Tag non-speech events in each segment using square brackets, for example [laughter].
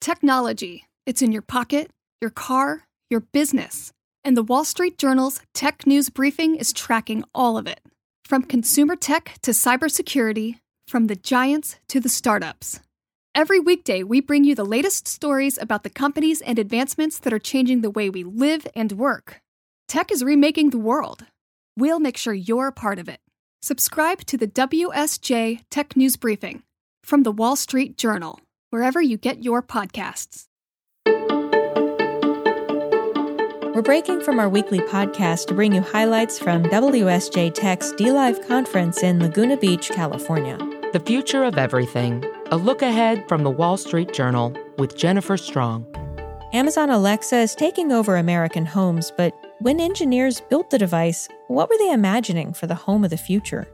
Technology. It's in your pocket, your car, your business. And the Wall Street Journal's tech news briefing is tracking all of it. From consumer tech to cybersecurity, from the giants to the startups. Every weekday, we bring you the latest stories about the companies and advancements that are changing the way we live and work. Tech is remaking the world. We'll make sure you're a part of it. Subscribe to the WSJ Tech News Briefing from the Wall Street Journal, wherever you get your podcasts. We're breaking from our weekly podcast to bring you highlights from WSJ Tech's DLive conference in Laguna Beach, California. The Future of Everything A Look Ahead from the Wall Street Journal with Jennifer Strong. Amazon Alexa is taking over American homes, but when engineers built the device, what were they imagining for the home of the future?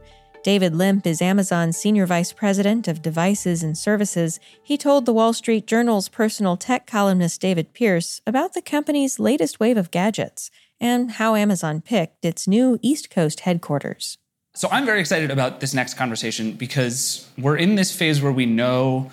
David Limp is Amazon's Senior Vice President of Devices and Services. He told the Wall Street Journal's personal tech columnist David Pierce about the company's latest wave of gadgets and how Amazon picked its new East Coast headquarters. So I'm very excited about this next conversation because we're in this phase where we know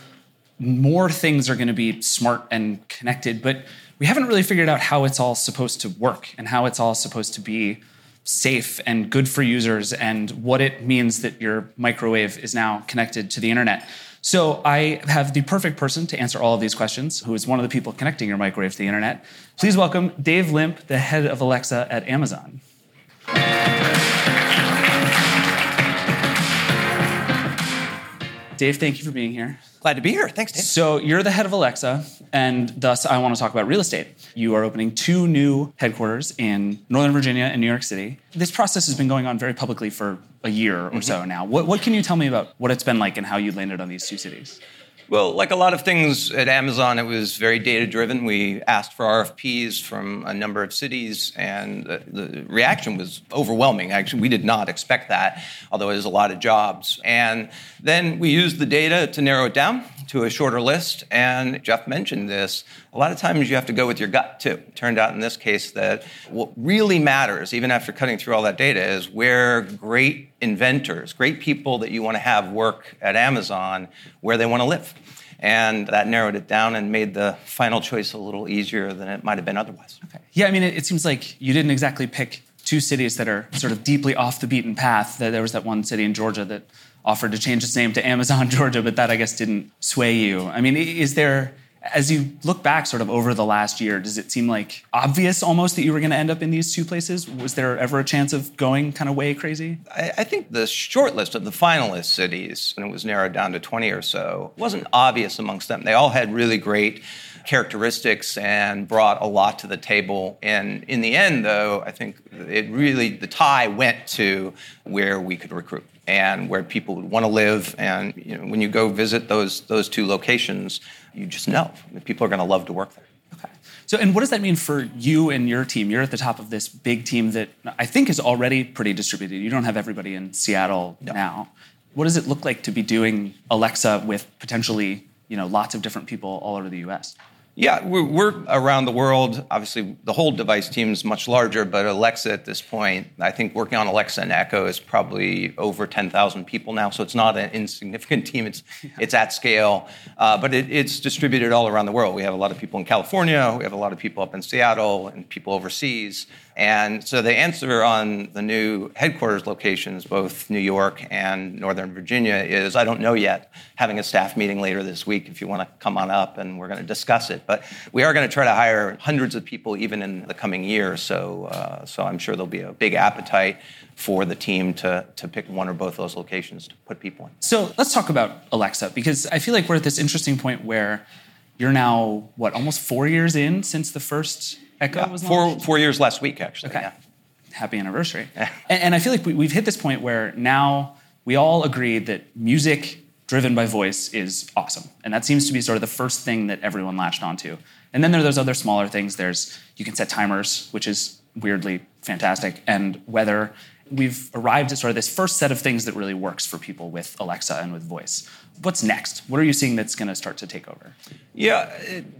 more things are going to be smart and connected, but we haven't really figured out how it's all supposed to work and how it's all supposed to be safe and good for users and what it means that your microwave is now connected to the internet. So I have the perfect person to answer all of these questions, who is one of the people connecting your microwave to the internet. Please welcome Dave Limp, the head of Alexa at Amazon. Dave, thank you for being here. Glad to be here. Thanks, Dave. So, you're the head of Alexa, and thus I want to talk about real estate. You are opening two new headquarters in Northern Virginia and New York City. This process has been going on very publicly for a year or mm-hmm. so now. What, what can you tell me about what it's been like and how you landed on these two cities? Well, like a lot of things at Amazon, it was very data driven. We asked for RFPs from a number of cities, and the, reaction was overwhelming. Actually, we did not expect that, although it is a lot of jobs. And then we used the data to narrow it down to a shorter list. And Jeff mentioned this. A lot of times you have to go with your gut too. It turned out in this case that what really matters, even after cutting through all that data, is where great inventors, great people that you want to have work at Amazon, where they want to live. And that narrowed it down and made the final choice a little easier than it might have been otherwise. Okay. Yeah, I mean, it, it seems like you didn't exactly pick two cities that are sort of deeply off the beaten path. There was that one city in Georgia that offered to change its name to Amazon [laughs] Georgia, but that I guess didn't sway you. I mean, is there, as you look back sort of over the last year, does it seem like obvious almost that you were going to end up in these two places? Was there ever a chance of going kind of way crazy? I, I think the short list of the finalist cities, and it was narrowed down to 20 or so, wasn't obvious amongst them. They all had really great characteristics and brought a lot to the table. And in the end, though, I think it really, the tie went to where we could recruit and where people would want to live. And you know, when you go visit those those two locations, you just know that people are going to love to work there. Okay. So, and what does that mean for you and your team? You're at the top of this big team that I think is already pretty distributed. You don't have everybody in Seattle no. now. What does it look like to be doing Alexa with potentially, you know, lots of different people all over the U.S.? Yeah, we're, we're, around the world. Obviously, the whole device team is much larger, but Alexa at this point, I think working on Alexa and Echo is probably over 10,000 people now. So it's not an insignificant [laughs] team. It's it's at scale, uh, but it, it's distributed all around the world. We have a lot of people in California. We have a lot of people up in Seattle and people overseas. And so the answer on the new headquarters locations, both New York and Northern Virginia, is I don't know yet. Having a staff meeting later this week if you want to come on up and we're going to discuss it. But we are going to try to hire hundreds of people even in the coming year. So, uh, so I'm sure there'll be a big appetite for the team to, to pick one or both of those locations to put people in. So let's talk about Alexa because I feel like we're at this interesting point where you're now, what, almost four years in since the first Echo yeah, was four, four years last week, actually. Okay. Yeah. Happy anniversary. [laughs] and, and, I feel like we, we've hit this point where now we all agree that music driven by voice is awesome. And that seems to be sort of the first thing that everyone latched onto. And then there are those other smaller things. There's you can set timers, which is weirdly fantastic, and weather we've arrived at sort of this first set of things that really works for people with Alexa and with voice. What's next? What are you seeing that's going to start to take over? Yeah,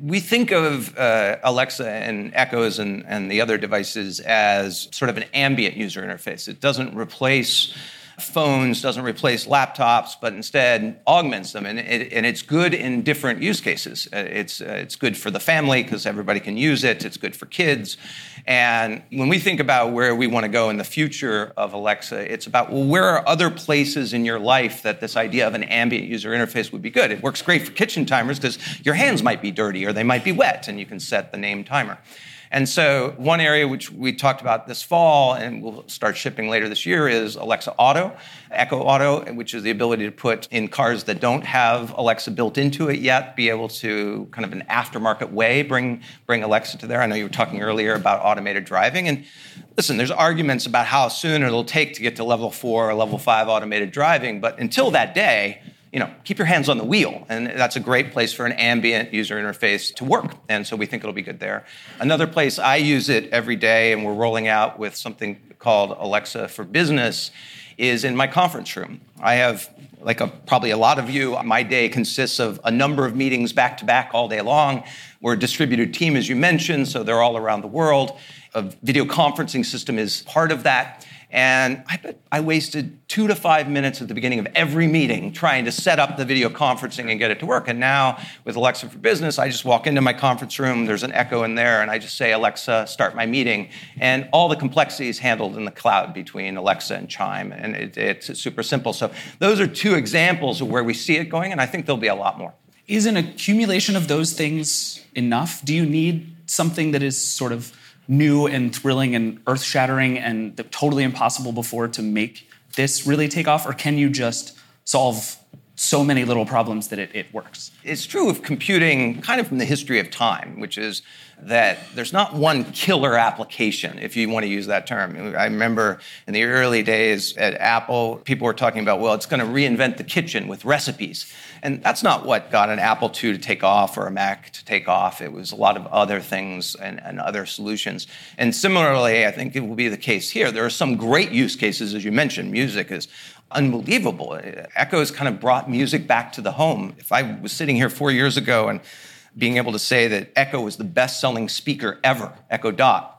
we think of uh, Alexa and Echoes and, and the other devices as sort of an ambient user interface. It doesn't replace phones, doesn't replace laptops, but instead augments them. And, it, and it's good in different use cases. Uh, it's, uh, it's good for the family because everybody can use it, it's good for kids. And when we think about where we want to go in the future of Alexa, it's about well, where are other places in your life that this idea of an ambient user interface would be good? It works great for kitchen timers because your hands might be dirty or they might be wet, and you can set the name timer. And so, one area which we talked about this fall and we'll start shipping later this year is Alexa Auto, Echo Auto, which is the ability to put in cars that don't have Alexa built into it yet, be able to kind of an aftermarket way bring, bring Alexa to there. I know you were talking earlier about automated driving. And listen, there's arguments about how soon it'll take to get to level four or level five automated driving, but until that day, you know, keep your hands on the wheel. And that's a great place for an ambient user interface to work. And so we think it'll be good there. Another place I use it every day, and we're rolling out with something called Alexa for Business, is in my conference room. I have, like a, probably a lot of you, my day consists of a number of meetings back to back all day long. We're a distributed team, as you mentioned, so they're all around the world. A video conferencing system is part of that. And I bet I wasted two to five minutes at the beginning of every meeting trying to set up the video conferencing and get it to work. And now with Alexa for Business, I just walk into my conference room, there's an echo in there, and I just say, Alexa, start my meeting. And all the complexities handled in the cloud between Alexa and Chime. And it, it's super simple. So those are two examples of where we see it going, and I think there'll be a lot more. Is an accumulation of those things enough? Do you need something that is sort of new and thrilling and earth shattering and totally impossible before to make this really take off? Or can you just solve so many little problems that it, it works? It's true of computing kind of from the history of time, which is that there's not one killer application, if you want to use that term. I remember in the early days at Apple, people were talking about, well, it's going to reinvent the kitchen with recipes. And that's not what got an Apple II to take off or a Mac to take off. It was a lot of other things and, and other solutions. And similarly, I think it will be the case here. There are some great use cases, as you mentioned. Music is unbelievable. Echo has kind of brought music back to the home. If I was sitting here four years ago and being able to say that Echo was the best selling speaker ever, Echo Dot,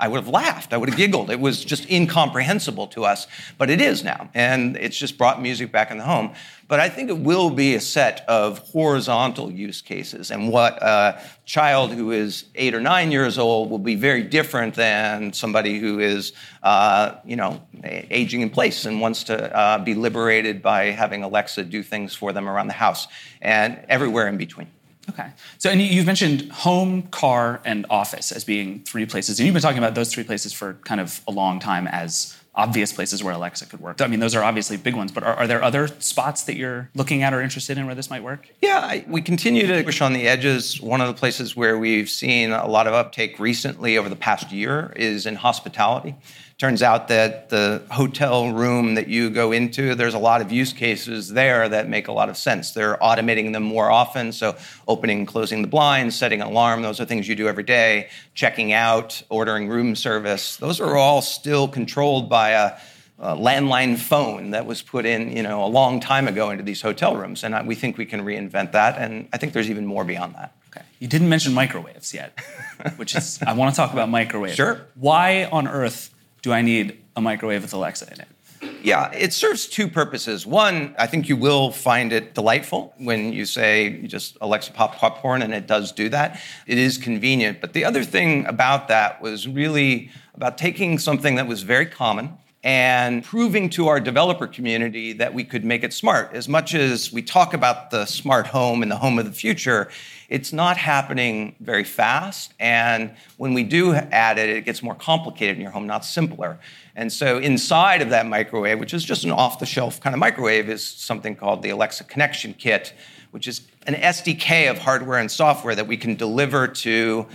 I would have laughed. I would have giggled. It was just incomprehensible to us, but it is now. And it's just brought music back in the home. But I think it will be a set of horizontal use cases. And what a child who is eight or nine years old will be very different than somebody who is, uh, you know, aging in place and wants to uh, be liberated by having Alexa do things for them around the house and everywhere in between. Okay. So, and you've mentioned home, car, and office as being three places. And you've been talking about those three places for kind of a long time as obvious places where Alexa could work. I mean, those are obviously big ones, but are, are there other spots that you're looking at or interested in where this might work? Yeah, I, we continue to push on the edges. One of the places where we've seen a lot of uptake recently over the past year is in hospitality. Turns out that the hotel room that you go into, there's a lot of use cases there that make a lot of sense. They're automating them more often, so opening and closing the blinds, setting an alarm, those are things you do every day, checking out, ordering room service. Those are all still controlled by a a landline phone that was put in, you know, a long time ago into these hotel rooms, and we think we can reinvent that. And I think there's even more beyond that. Okay, you didn't mention microwaves yet, which is I want to talk about microwaves. Sure. Why on earth do I need a microwave with Alexa in it? Yeah, it serves two purposes. One, I think you will find it delightful when you say you just Alexa pop popcorn, and it does do that. It is convenient. But the other thing about that was really about taking something that was very common and proving to our developer community that we could make it smart. As much as we talk about the smart home and the home of the future, it's not happening very fast. And when we do add it, it gets more complicated in your home, not simpler. And so inside of that microwave, which is just an off the shelf kind of microwave, is something called the Alexa Connect Kit, which is an SDK of hardware and software that we can deliver to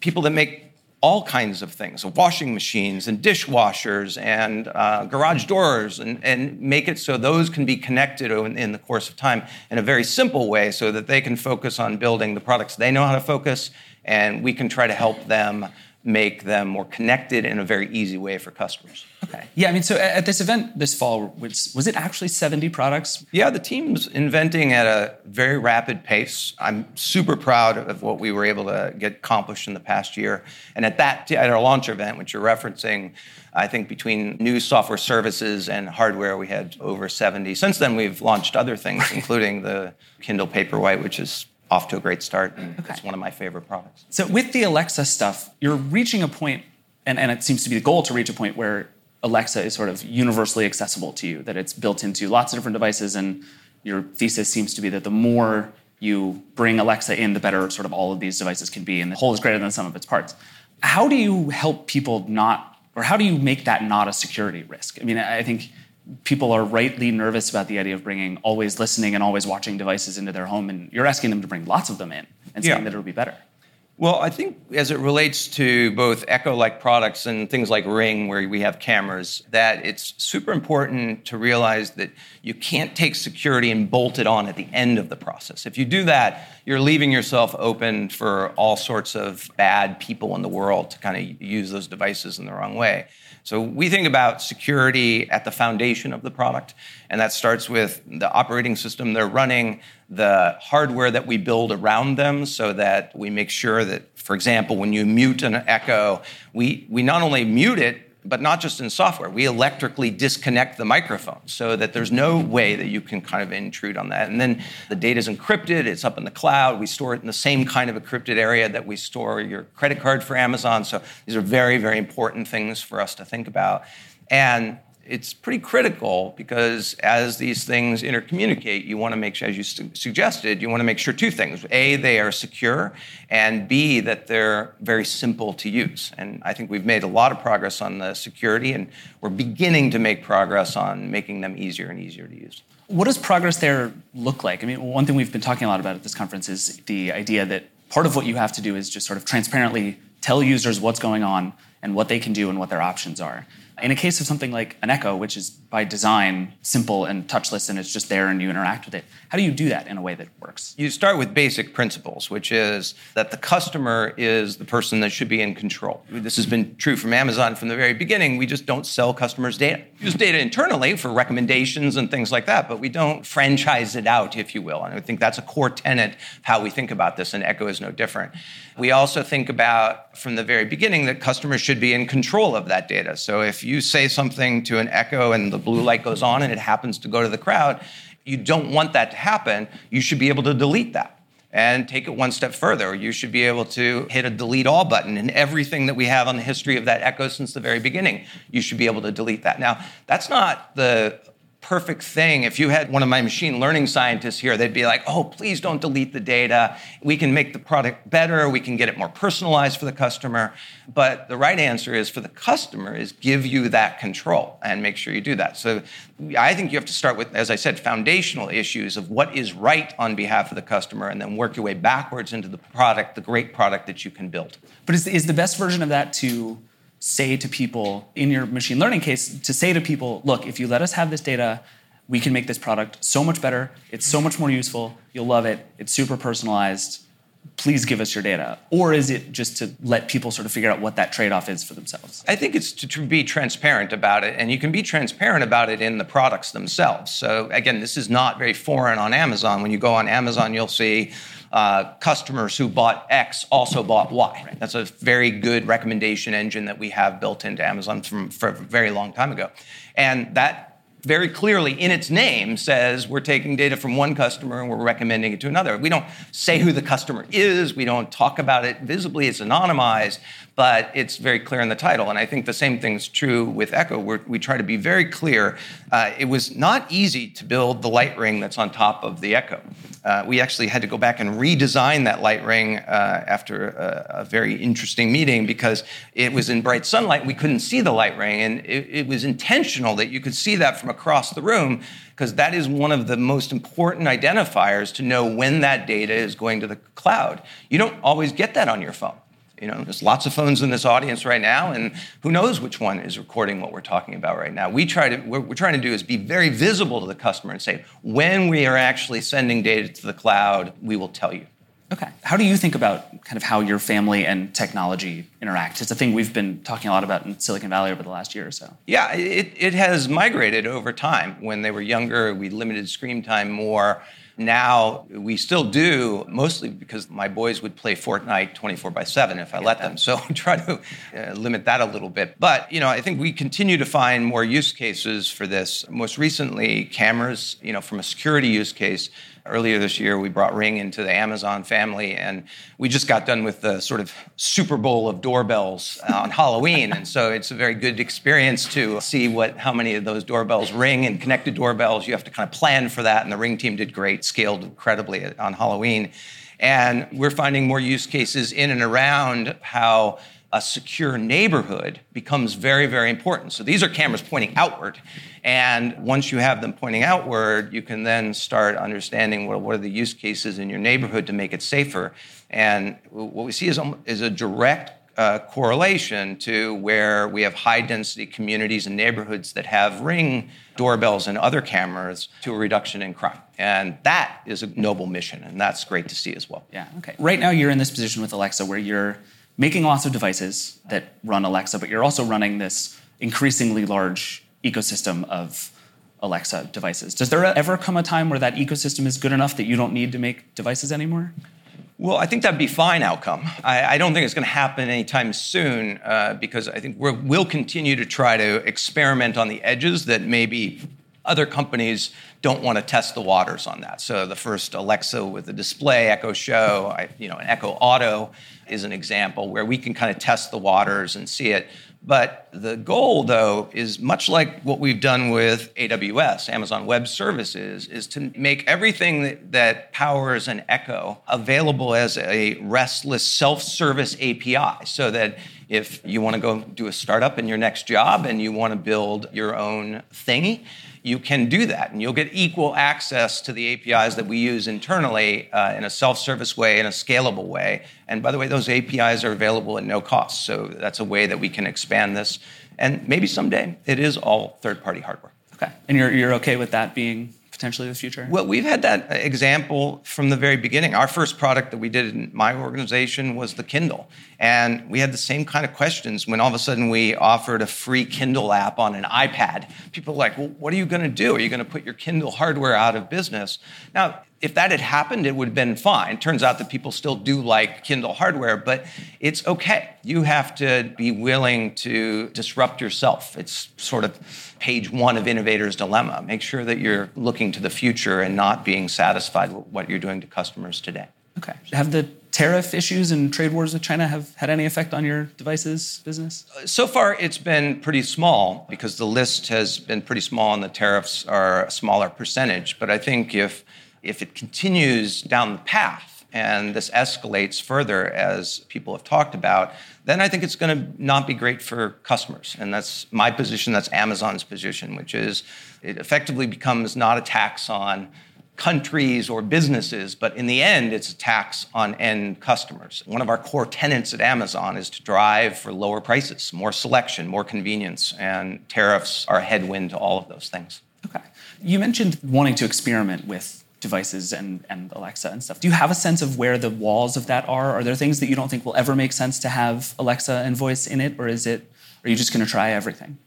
people that make all kinds of things washing machines and dishwashers and uh, garage doors and, and make it so those can be connected in, in, the course of time in a very simple way so that they can focus on building the products they know how to focus and we can try to help them make them more connected in a very easy way for customers. Okay. Yeah, I mean, so at this event this fall, was, was it actually 70 products? Yeah, the team's inventing at a very rapid pace. I'm super proud of what we were able to get accomplished in the past year. And at that, at our launch event, which you're referencing, I think between new software services and hardware, we had over 70. Since then, we've launched other things, including the Kindle Paperwhite, which is off to a great start. Okay. It's one of my favorite products. So with the Alexa stuff, you're reaching a point, and, and it seems to be the goal to reach a point where Alexa is sort of universally accessible to you, that it's built into lots of different devices, and your thesis seems to be that the more you bring Alexa in, the better sort of all of these devices can be, and the whole is greater than the sum of its parts. How do you help people not, or how do you make that not a security risk? I mean, I think people are rightly nervous about the idea of bringing always listening and always watching devices into their home, and you're asking them to bring lots of them in and saying yeah. that it'll be better. Well, I think as it relates to both Echo like products and things like Ring, where we have cameras, that it's super important to realize that you can't take security and bolt it on at the end of the process. If you do that, you're leaving yourself open for all sorts of bad people in the world to kind of use those devices in the wrong way. So we think about security at the foundation of the product, and that starts with the operating system they're running, the hardware that we build around them so that we make sure that, for example, when you mute an Echo, we, we not only mute it, but not just in software. We electrically disconnect the microphone so that there's no way that you can kind of intrude on that. And then the data is encrypted, it's up in the cloud. We store it in the same kind of encrypted area that we store your credit card for Amazon. So these are very, very important things for us to think about. And it's pretty critical because as these things intercommunicate, you want to make sure, as you su- suggested, you want to make sure two things. A, they are secure, and B, that they're very simple to use. And I think we've made a lot of progress on the security, and we're beginning to make progress on making them easier and easier to use. What does progress there look like? I mean, one thing we've been talking a lot about at this conference is the idea that part of what you have to do is just sort of transparently tell users what's going on and what they can do and what their options are. In a case of something like an Echo, which is by design simple and touchless and it's just there and you interact with it, how do you do that in a way that works? You start with basic principles, which is that the customer is the person that should be in control. This has been true from Amazon from the very beginning. We just don't sell customers data. We use data internally for recommendations and things like that, but we don't franchise it out, if you will. And I think that's a core tenet of how we think about this, and Echo is no different. We also think about from the very beginning that customers should be in control of that data. So if you say something to an Echo and the blue light goes on and it happens to go to the cloud, you don't want that to happen. You should be able to delete that and take it one step further. You should be able to hit a delete all button and everything that we have on the history of that Echo since the very beginning. You should be able to delete that. Now, that's not the perfect thing. If you had one of my machine learning scientists here, they'd be like, oh, please don't delete the data. We can make the product better. We can get it more personalized for the customer. But the right answer is for the customer is give you that control and make sure you do that. So I think you have to start with, as I said, foundational issues of what is right on behalf of the customer and then work your way backwards into the product, the great product that you can build. But is, is the best version of that to say to people in your machine learning case to say to people look if you let us have this data we can make this product so much better. It's so much more useful. You'll love it. It's super personalized please give us your data? Or is it just to let people sort of figure out what that trade-off is for themselves? I think it's to be transparent about it and you can be transparent about it in the products themselves. So again this is not very foreign on amazon. When you go on amazon you'll see uh, customers who bought X also bought Y. That's a very good recommendation engine that we have built into Amazon from, for a very long time ago. And that very clearly in its name says we're taking data from one customer and we're recommending it to another. We don't say who the customer is, we don't talk about it visibly, it's anonymized, but it's very clear in the title. And I think the same thing's true with Echo. We're, we try to be very clear. Uh, it was not easy to build the light ring that's on top of the Echo. Uh, we actually had to go back and redesign that light ring uh, after a, a, very interesting meeting because it was in bright sunlight. We couldn't see the light ring, and it, it was intentional that you could see that from across the room because that is one of the most important identifiers to know when that data is going to the cloud. You don't always get that on your phone. You know, there's lots of phones in this audience right now, and who knows which one is recording what we're talking about right now. We try to, what we're trying to do is be very visible to the customer and say, when we are actually sending data to the cloud, we will tell you. Okay. How do you think about kind of how your family and technology interact? It's a thing we've been talking a lot about in Silicon Valley over the last year or so. Yeah, it, it has migrated over time. When they were younger, we limited screen time more. Now we still do, mostly because my boys would play Fortnite 24 by 7 if I let them. So [laughs] try to uh, limit that a little bit. But, you know, I think we continue to find more use cases for this. Most recently, cameras, you know, from a security use case Earlier this year, we brought Ring into the Amazon family, and we just got done with the sort of Super Bowl of doorbells uh, on Halloween, and so it's a very good experience to see what how many of those doorbells ring and connected doorbells. You have to kind of plan for that, and the Ring team did great, scaled incredibly on Halloween, and we're finding more use cases in and around how a secure neighborhood becomes very, very important. So these are cameras pointing outward. And once you have them pointing outward, you can then start understanding what, what are the use cases in your neighborhood to make it safer. And what we see is, is a direct uh, correlation to where we have high density communities and neighborhoods that have ring doorbells and other cameras to a reduction in crime. And that is a noble mission, and that's great to see as well. Yeah, okay. Right now, you're in this position with Alexa where you're making lots of devices that run Alexa, but you're also running this increasingly large ecosystem of Alexa devices. Does there ever come a time where that ecosystem is good enough that you don't need to make devices anymore? Well, I think that'd be fine outcome. I, I don't think it's going to happen anytime soon uh, because I think we will continue to try to experiment on the edges that maybe other companies don't want to test the waters on that. So the first Alexa with the display, Echo Show, I, you know, an Echo Auto is an example where we can kind of test the waters and see it. But the goal, though, is much like what we've done with AWS, Amazon Web Services, is to make everything that, that powers an Echo available as a RESTful self service API so that if you want to go do a startup in your next job and you want to build your own thingy, you can do that. And you'll get equal access to the APIs that we use internally uh, in a self service way, in a scalable way. And by the way, those APIs are available at no cost. So that's a way that we can expand this. And maybe someday it is all third party hardware. Okay. And you're, you're okay with that being potentially the future? Well, we've had that example from the very beginning. Our first product that we did in my organization was the Kindle. And we had the same kind of questions when all of a sudden we offered a free Kindle app on an iPad. People were like, well, what are you going to do? Are you going to put your Kindle hardware out of business? Now, if that had happened, it would have been fine. Turns out that people still do like Kindle hardware, but it's okay. You have to be willing to disrupt yourself. It's sort of page one of Innovator's Dilemma. Make sure that you're looking to the future and not being satisfied with what you're doing to customers today. Okay. Have the tariff issues and trade wars with China have had any effect on your devices business? Uh, so far, it's been pretty small because the list has been pretty small and the tariffs are a smaller percentage. But I think if if it continues down the path and this escalates further, as people have talked about, then I think it's going to not be great for customers. And that's my position, that's Amazon's position, which is it effectively becomes not a tax on countries or businesses, but in the end, it's a tax on end customers. One of our core tenets at Amazon is to drive for lower prices, more selection, more convenience, and tariffs are a headwind to all of those things. Okay. You mentioned wanting to experiment with devices and, and Alexa and stuff. Do you have a sense of where the walls of that are? Are there things that you don't think will ever make sense to have Alexa and voice in it, or is it? Are you just going to try everything?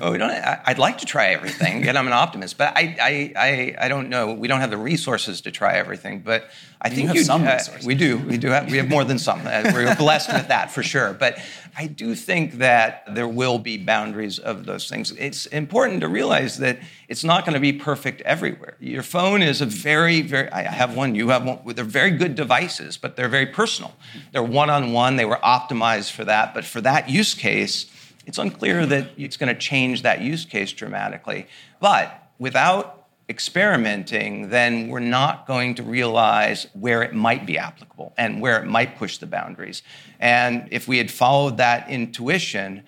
Well, [laughs] we don't. I, would like to try everything, and I'm an optimist, but I, I, I, I, don't know. We don't have the resources to try everything, but I think you have some uh, resources. We do. We do have. We have more than some. Uh, we're blessed with that for sure. But I do think that there will be boundaries of those things. It's important to realize that it's not going to be perfect everywhere. Your phone is a very, very. I have one. You have one. They're very good devices, but they're very personal. They're one-on-one. They were optimized for that, but for that use case it's unclear that it's going to change that use case dramatically. But without experimenting, then we're not going to realize where it might be applicable and where it might push the boundaries. And if we had followed that intuition,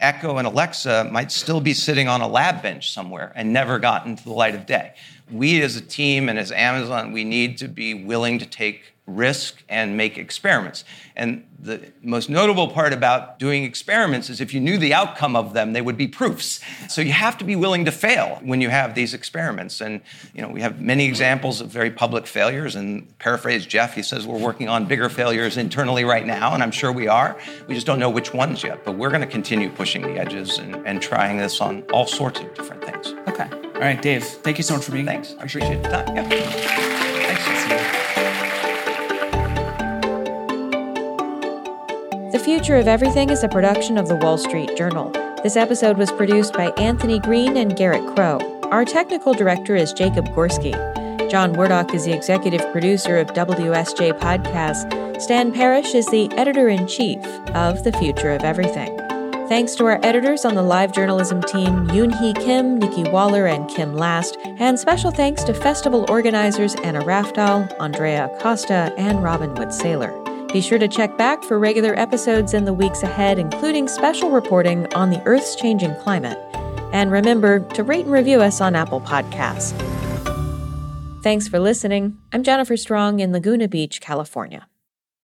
Echo and Alexa might still be sitting on a lab bench somewhere and never gotten to the light of day. We as a team and as Amazon, we need to be willing to take risk and make experiments. And the most notable part about doing experiments is if you knew the outcome of them, they would be proofs. So you have to be willing to fail when you have these experiments. And you know, we have many examples of very public failures. And paraphrase Jeff, he says we're working on bigger failures internally right now, and I'm sure we are. We just don't know which ones yet. But we're going to continue pushing the edges and, and trying this on all sorts of different things. Okay. All right, Dave. Thank you so much for being here. Thanks. I appreciate the time. Yeah. The Future of Everything is a production of the Wall Street Journal. This episode was produced by Anthony Green and Garrett Crow. Our technical director is Jacob Gorski. John Wardock is the executive producer of WSJ Podcasts. Stan Parrish is the editor in chief of The Future of Everything. Thanks to our editors on the live journalism team, Yoon Hee Kim, Nikki Waller, and Kim Last, and special thanks to festival organizers Anna Raftal, Andrea Acosta, and Robin Wood Saylor. Be sure to check back for regular episodes in the weeks ahead, including special reporting on the Earth's changing climate. And remember to rate and review us on Apple Podcasts. Thanks for listening. I'm Jennifer Strong in Laguna Beach, California.